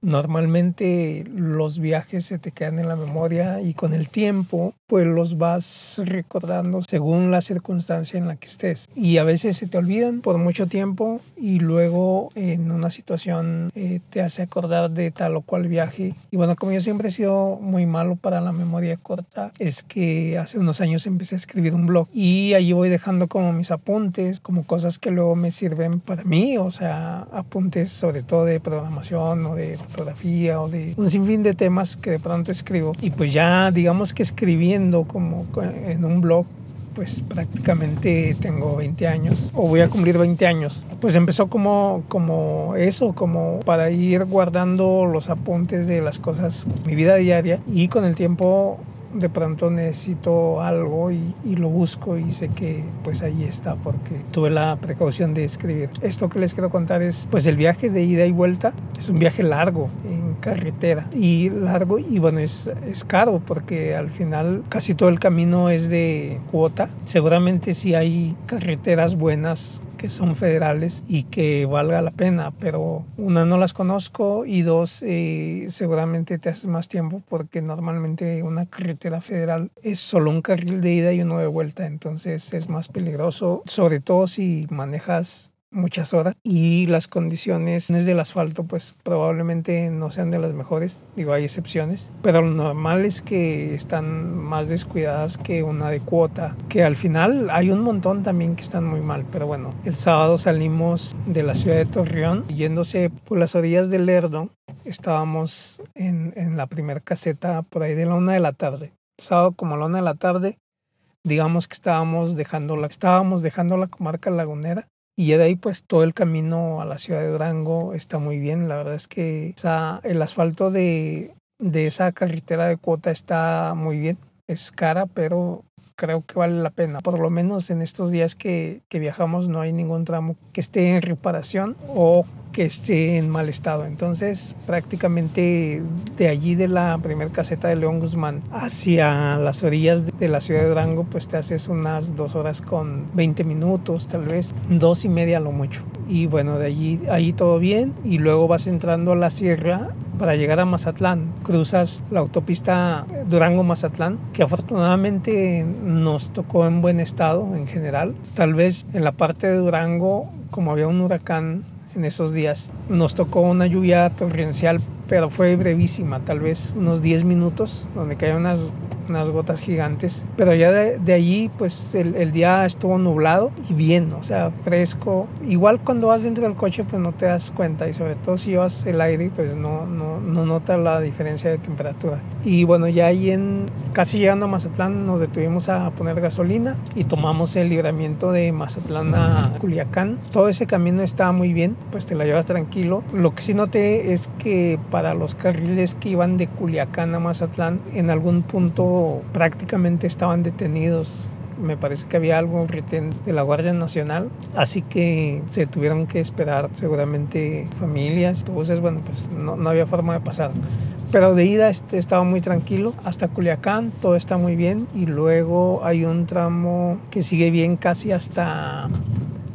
Normalmente los viajes se te quedan en la memoria y con el tiempo pues los vas recordando según la circunstancia en la que estés. Y a veces se te olvidan por mucho tiempo y luego en una situación eh, te hace acordar de tal o cual viaje. Y bueno, como yo siempre he sido muy malo para la memoria corta, es que hace unos años empecé a escribir un blog y allí voy dejando como mis apuntes, como cosas que luego me sirven para mí, o sea, apuntes sobre todo de programación o de fotografía o de un sinfín de temas que de pronto escribo. Y pues ya digamos que escribiendo como en un blog pues prácticamente tengo 20 años o voy a cumplir 20 años. Pues empezó como, como eso, como para ir guardando los apuntes de las cosas, mi vida diaria y con el tiempo de pronto necesito algo y, lo busco y sé que pues ahí está porque tuve la precaución de escribir. Esto que les quiero contar es pues el viaje de ida y vuelta. Es un viaje largo en carretera y largo y bueno es, es caro porque al final casi todo el camino es de cuota. Seguramente si hay carreteras buenas que son federales y que valga la pena, pero una no las conozco y dos eh, seguramente te haces más tiempo porque normalmente una carretera federal es solo un carril de ida y uno de vuelta, entonces es más peligroso, sobre todo si manejas muchas horas y las condiciones del asfalto pues probablemente no sean de las mejores, digo hay excepciones, pero lo normal es que están más descuidadas que una de cuota, que al final hay un montón también que están muy mal, pero bueno, el sábado salimos de la ciudad de Torreón yéndose por las orillas del Lerdo, estábamos en, en la primera caseta por ahí de la una de la tarde, sábado como la una de la tarde digamos que estábamos dejando la, estábamos dejando la comarca lagunera y ya de ahí pues todo el camino a la ciudad de Durango está muy bien. La verdad es que el asfalto de, de esa carretera de cuota está muy bien. Es cara, pero creo que vale la pena. Por lo menos en estos días que, que, viajamos no hay ningún tramo que esté en reparación o que esté en mal estado. Entonces, prácticamente de allí de la primera caseta de León Guzmán hacia las orillas de la ciudad de Durango, pues te haces unas dos horas con 20 minutos, tal vez dos y media lo mucho. Y bueno, de allí, ahí todo bien. Y luego vas entrando a la sierra para llegar a Mazatlán. Cruzas la autopista Durango-Mazatlán, que afortunadamente nos tocó en buen estado en general. Tal vez en la parte de Durango, como había un huracán en esos días. Nos tocó una lluvia torrencial, pero fue brevísima, tal vez unos 10 minutos, donde caían unas unas gotas gigantes. Pero ya de, allí, pues el, el, día estuvo nublado y bien, o sea, fresco. Igual cuando vas dentro del coche, pues no te das cuenta y sobre todo si llevas el aire, pues no, no, no notas la diferencia de temperatura. Y bueno, ya ahí en casi llegando a Mazatlán nos detuvimos a poner gasolina y tomamos el libramiento de Mazatlán a Culiacán. Todo ese camino estaba muy bien, pues te la llevas tranquilo. Lo que sí noté es que para los carriles que iban de Culiacán a Mazatlán, en algún punto prácticamente estaban detenidos. Me parece que había algo de la Guardia Nacional, así que se tuvieron que esperar seguramente familias. Entonces, bueno, pues no, no había forma de pasar. Pero de ida este, estaba muy tranquilo hasta Culiacán, todo está muy bien y luego hay un tramo que sigue bien casi hasta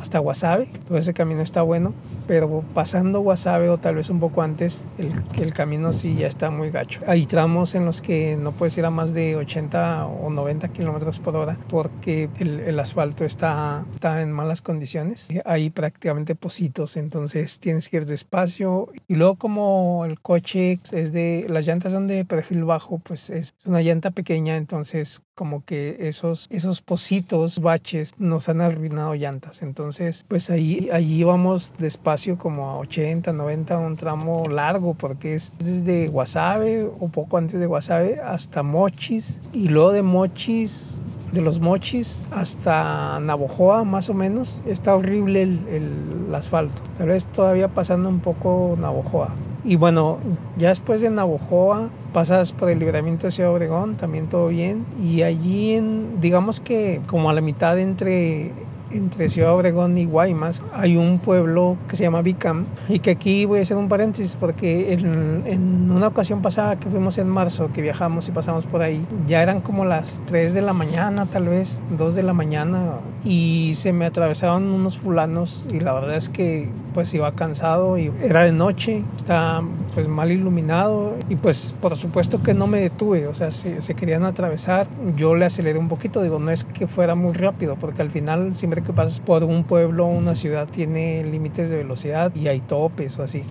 hasta Guasave, todo ese camino está bueno, pero pasando Guasave o tal vez un poco antes, el, el camino sí ya está muy gacho. Hay tramos en los que no puedes ir a más de 80 o 90 kilómetros por hora porque el, el, asfalto está, está en malas condiciones. Hay prácticamente pocitos, entonces tienes que ir despacio. Y luego como el coche es de, las llantas son de perfil bajo, pues es una llanta pequeña, entonces como que esos, esos pocitos, baches, nos han arruinado llantas. Entonces, pues ahí, allí vamos despacio como a 80, 90, un tramo largo, porque es desde Guasave o poco antes de Guasave hasta Mochis. Y luego de Mochis, de los Mochis hasta Navojoa, más o menos, está horrible el, el asfalto. Tal vez todavía pasando un poco Navojoa. Y bueno, ya después de Navojoa pasas por el libramiento de Ciudad Obregón, también todo bien. Y allí, en, digamos que como a la mitad entre entre Ciudad Obregón y Guaymas hay un pueblo que se llama Vicam y que aquí voy a hacer un paréntesis porque en, en, una ocasión pasada que fuimos en marzo, que viajamos y pasamos por ahí, ya eran como las 3 de la mañana, tal vez 2 de la mañana y se me atravesaron unos fulanos y la verdad es que pues iba cansado y era de noche, está pues mal iluminado y pues por supuesto que no me detuve, o sea, si se querían atravesar, yo le aceleré un poquito, digo, no es que fuera muy rápido, porque al final siempre que pasas por un pueblo, una ciudad tiene límites de velocidad y hay topes o así.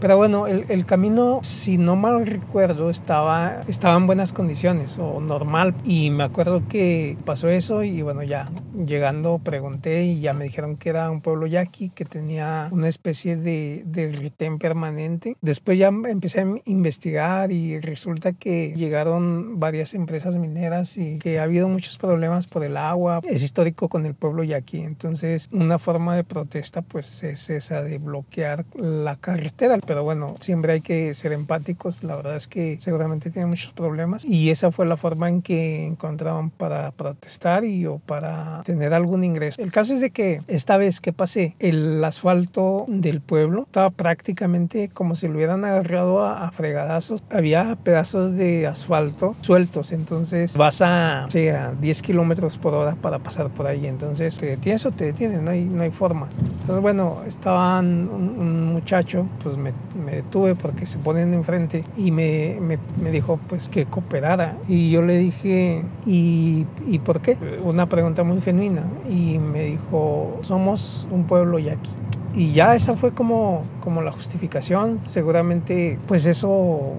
Pero bueno, el, el, camino, si no mal recuerdo, estaba, estaba en buenas condiciones o normal. Y me acuerdo que pasó eso y bueno, ya llegando pregunté y ya me dijeron que era un pueblo yaqui que tenía una especie de, de retén permanente. Después ya empecé a investigar y resulta que llegaron varias empresas mineras y que ha habido muchos problemas por el agua. Es histórico con el pueblo yaqui. Entonces, una forma de protesta pues es esa de bloquear la carretera pero bueno, siempre hay que ser empáticos. La verdad es que seguramente tiene muchos problemas y esa fue la forma en que encontraban para protestar y o para tener algún ingreso. El caso es de que esta vez que pasé, el asfalto del pueblo estaba prácticamente como si lo hubieran agarrado a, fregadazos. Había pedazos de asfalto sueltos, entonces vas a, sea, 10 kilómetros por hora para pasar por ahí. Entonces te detienes o te detienes, no hay, no hay forma. Entonces, bueno, estaban un, un muchacho, pues me me detuve porque se ponen enfrente y me, me, me, dijo pues que cooperara. Y yo le dije, ¿y, ¿y por qué? Una pregunta muy genuina. Y me dijo, somos un pueblo yaqui. Y ya esa fue como, como la justificación. Seguramente pues eso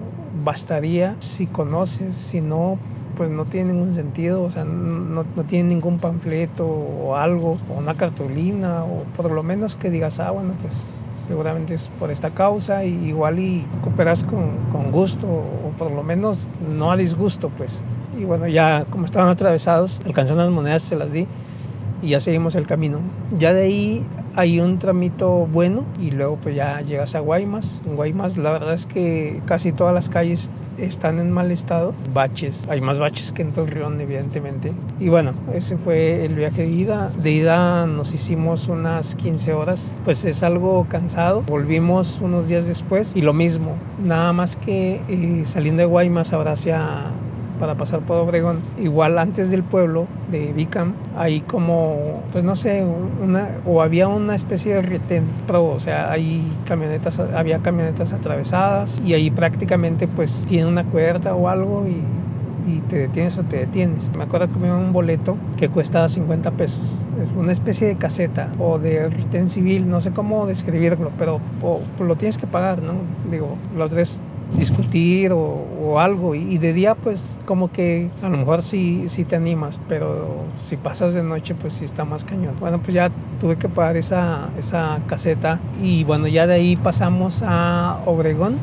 bastaría si conoces, si no, pues no tiene ningún sentido, o sea, no, no, tiene ningún panfleto o algo, o una cartulina, o por lo menos que digas, ah, bueno, pues seguramente es por esta causa y igual y cooperas con, con gusto o por lo menos no a disgusto pues. Y bueno, ya como estaban atravesados, alcanzó unas monedas, se las di y ya seguimos el camino. Ya de ahí hay un tramito bueno y luego pues ya llegas a Guaymas. En Guaymas la verdad es que casi todas las calles están en mal estado. Baches, hay más baches que en Torreón evidentemente. Y bueno, ese fue el viaje de ida. De ida nos hicimos unas 15 horas, pues es algo cansado. Volvimos unos días después y lo mismo, nada más que eh, saliendo de Guaymas ahora hacia para pasar por Obregón. Igual antes del pueblo de Vicam, hay como, pues no sé, una, o había una especie de retén pro, o sea, hay camionetas, había camionetas atravesadas y ahí prácticamente pues tiene una cuerda o algo y y te detienes o te detienes. Me acuerdo que me un boleto que cuesta 50 pesos. Es una especie de caseta o de retén civil, no sé cómo describirlo, pero lo tienes que pagar, ¿no? Digo, los tres discutir o, algo. Y, de día, pues como que a lo mejor sí, sí te animas, pero si pasas de noche, pues sí está más cañón. Bueno, pues ya tuve que pagar esa, esa caseta y bueno, ya de ahí pasamos a Obregón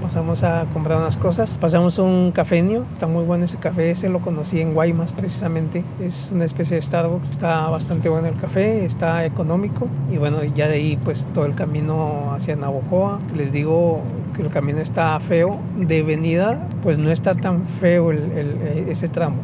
pasamos a comprar unas cosas. Pasamos un cafeño, está muy bueno ese café, ese lo conocí en Guaymas precisamente. Es una especie de Starbucks, está bastante bueno el café, está económico y bueno, ya de ahí pues todo el camino hacia Navojoa. Les digo que el camino está feo, de venida pues no está tan feo ese tramo.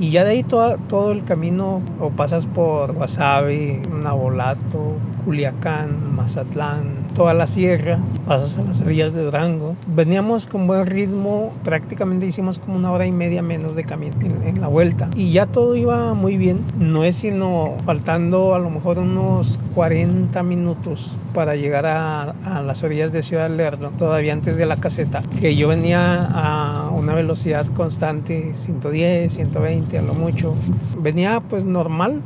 Y ya de ahí todo, todo el camino o pasas por Guasave, Nabolato, Culiacán, Mazatlán, toda la sierra, pasas a las orillas de Durango. Veníamos con buen ritmo, prácticamente hicimos como una hora y media menos de camino en, la vuelta. Y ya todo iba muy bien, no es sino faltando a lo mejor unos 40 minutos para llegar a, a las orillas de Ciudad Lerdo, todavía antes de la caseta, que yo venía a una velocidad constante, 110, 120 a lo mucho. Venía pues normal,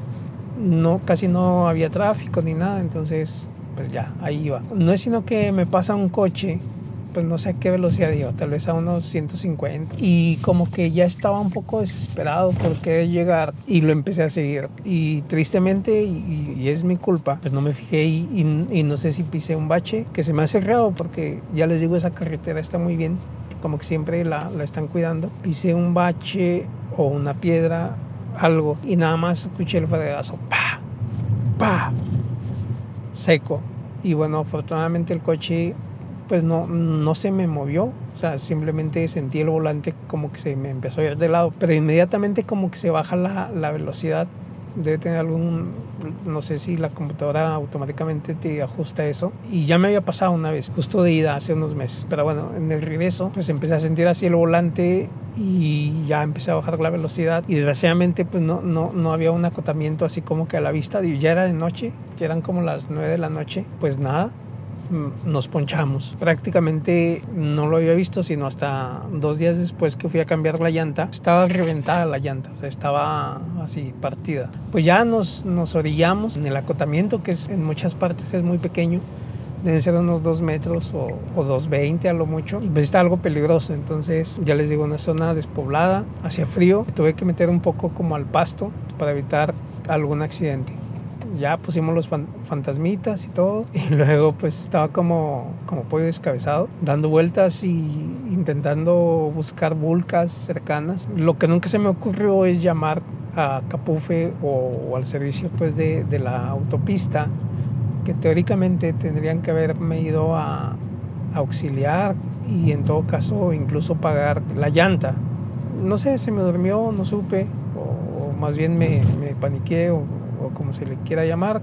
no, casi no había tráfico ni nada, entonces pues ya, ahí iba. No es sino que me pasa un coche, pues no sé a qué velocidad iba, tal vez a unos 150. Y como que ya estaba un poco desesperado por querer llegar y lo empecé a seguir. Y tristemente, y, es mi culpa, pues no me fijé y, no sé si pisé un bache que se me ha cerrado porque ya les digo, esa carretera está muy bien, como que siempre la, la están cuidando. Pisé un bache o una piedra algo y nada más escuché el fregazo, pa, pa, seco. Y bueno, afortunadamente el coche pues no, no se me movió, o sea, simplemente sentí el volante como que se me empezó a ir de lado, pero inmediatamente como que se baja la, la velocidad debe tener algún, no sé si la computadora automáticamente te ajusta eso. Y ya me había pasado una vez, justo de ida hace unos meses. Pero bueno, en el regreso, pues empecé a sentir así el volante y ya empecé a bajar la velocidad. Y desgraciadamente, pues no, no, no había un acotamiento así como que a la vista. Ya era de noche, ya eran como las 9 de la noche. Pues nada, nos ponchamos. Prácticamente no lo había visto, sino hasta dos días después que fui a cambiar la llanta. Estaba reventada la llanta, o sea, estaba así partida. Pues ya nos, nos orillamos en el acotamiento, que es, en muchas partes es muy pequeño deben ser unos 2 metros o, o 2.20 a lo mucho. Y pues está algo peligroso, entonces ya les digo, una zona despoblada, hacía frío. Tuve que meter un poco como al pasto para evitar algún accidente. Ya pusimos los fantasmitas y todo. Y luego pues estaba como, como pollo descabezado, dando vueltas y intentando buscar vulcas cercanas. Lo que nunca se me ocurrió es llamar a Capufe o, o al servicio pues de, de la autopista que teóricamente tendrían que haberme ido a, auxiliar y en todo caso incluso pagar la llanta. No sé, se me durmió, no supe, o, más bien me, me paniqué o, o como se le quiera llamar.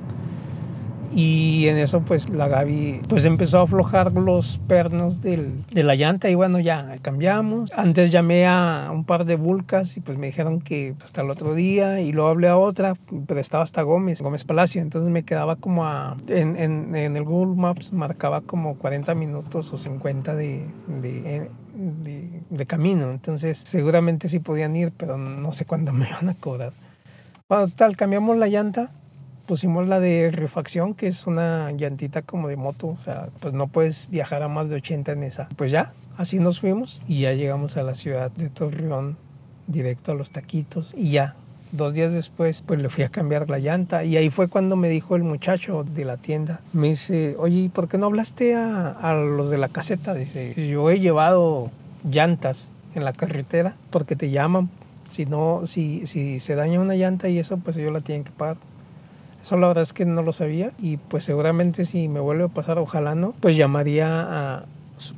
Y en eso pues la Gaby pues empezó a aflojar los pernos del, de la llanta y bueno ya cambiamos. Antes llamé a un par de vulcas y pues me dijeron que hasta el otro día y luego hablé a otra, pero estaba hasta Gómez, Gómez Palacio. Entonces me quedaba como a, en, en, en el Google Maps marcaba como 40 minutos o 50 de, de de, de, camino. Entonces, seguramente sí podían ir, pero no sé cuándo me van a cobrar. Tal, cambiamos la llanta pusimos la de refacción, que es una llantita como de moto, o sea, pues no puedes viajar a más de 80 en esa. Pues ya, así nos fuimos y ya llegamos a la ciudad de Torreón, directo a los taquitos y ya. Dos días después, pues le fui a cambiar la llanta y ahí fue cuando me dijo el muchacho de la tienda, me dice, oye, ¿por qué no hablaste a, a los de la caseta? Dice, yo he llevado llantas en la carretera porque te llaman. Si no, si, si se daña una llanta y eso, pues ellos la tienen que pagar. Eso la verdad es que no lo sabía y pues seguramente si me vuelve a pasar, ojalá no, pues llamaría a,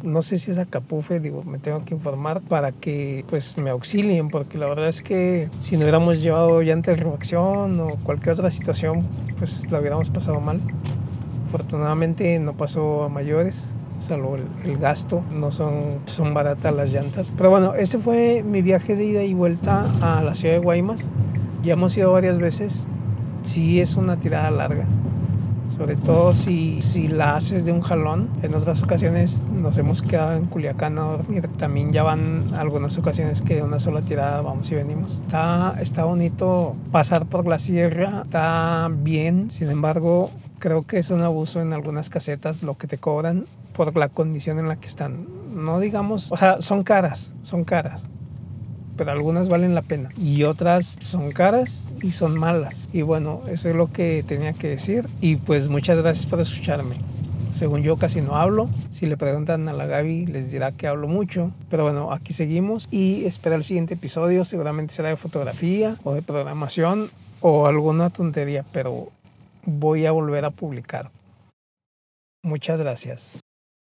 no sé si es a Capufe, digo, me tengo que informar para que pues me auxilien, porque la verdad es que si no hubiéramos llevado llanta de refacción o cualquier otra situación, pues la hubiéramos pasado mal. Afortunadamente no pasó a mayores, salvo el, el, gasto, no son, son baratas las llantas. Pero bueno, este fue mi viaje de ida y vuelta a la ciudad de Guaymas. Ya hemos ido varias veces, sí es una tirada larga. Sobre todo si, si la haces de un jalón. En otras ocasiones nos hemos quedado en Culiacán a dormir. También ya van algunas ocasiones que de una sola tirada vamos y venimos. Está, está bonito pasar por la sierra. Está bien. Sin embargo, creo que es un abuso en algunas casetas lo que te cobran por la condición en la que están. No digamos, o sea, son caras, son caras pero algunas valen la pena y otras son caras y son malas. Y bueno, eso es lo que tenía que decir y pues muchas gracias por escucharme. Según yo casi no hablo. Si le preguntan a la Gaby les dirá que hablo mucho. Pero bueno, aquí seguimos y espera el siguiente episodio. Seguramente será de fotografía o de programación o alguna tontería, pero voy a volver a publicar. Muchas gracias.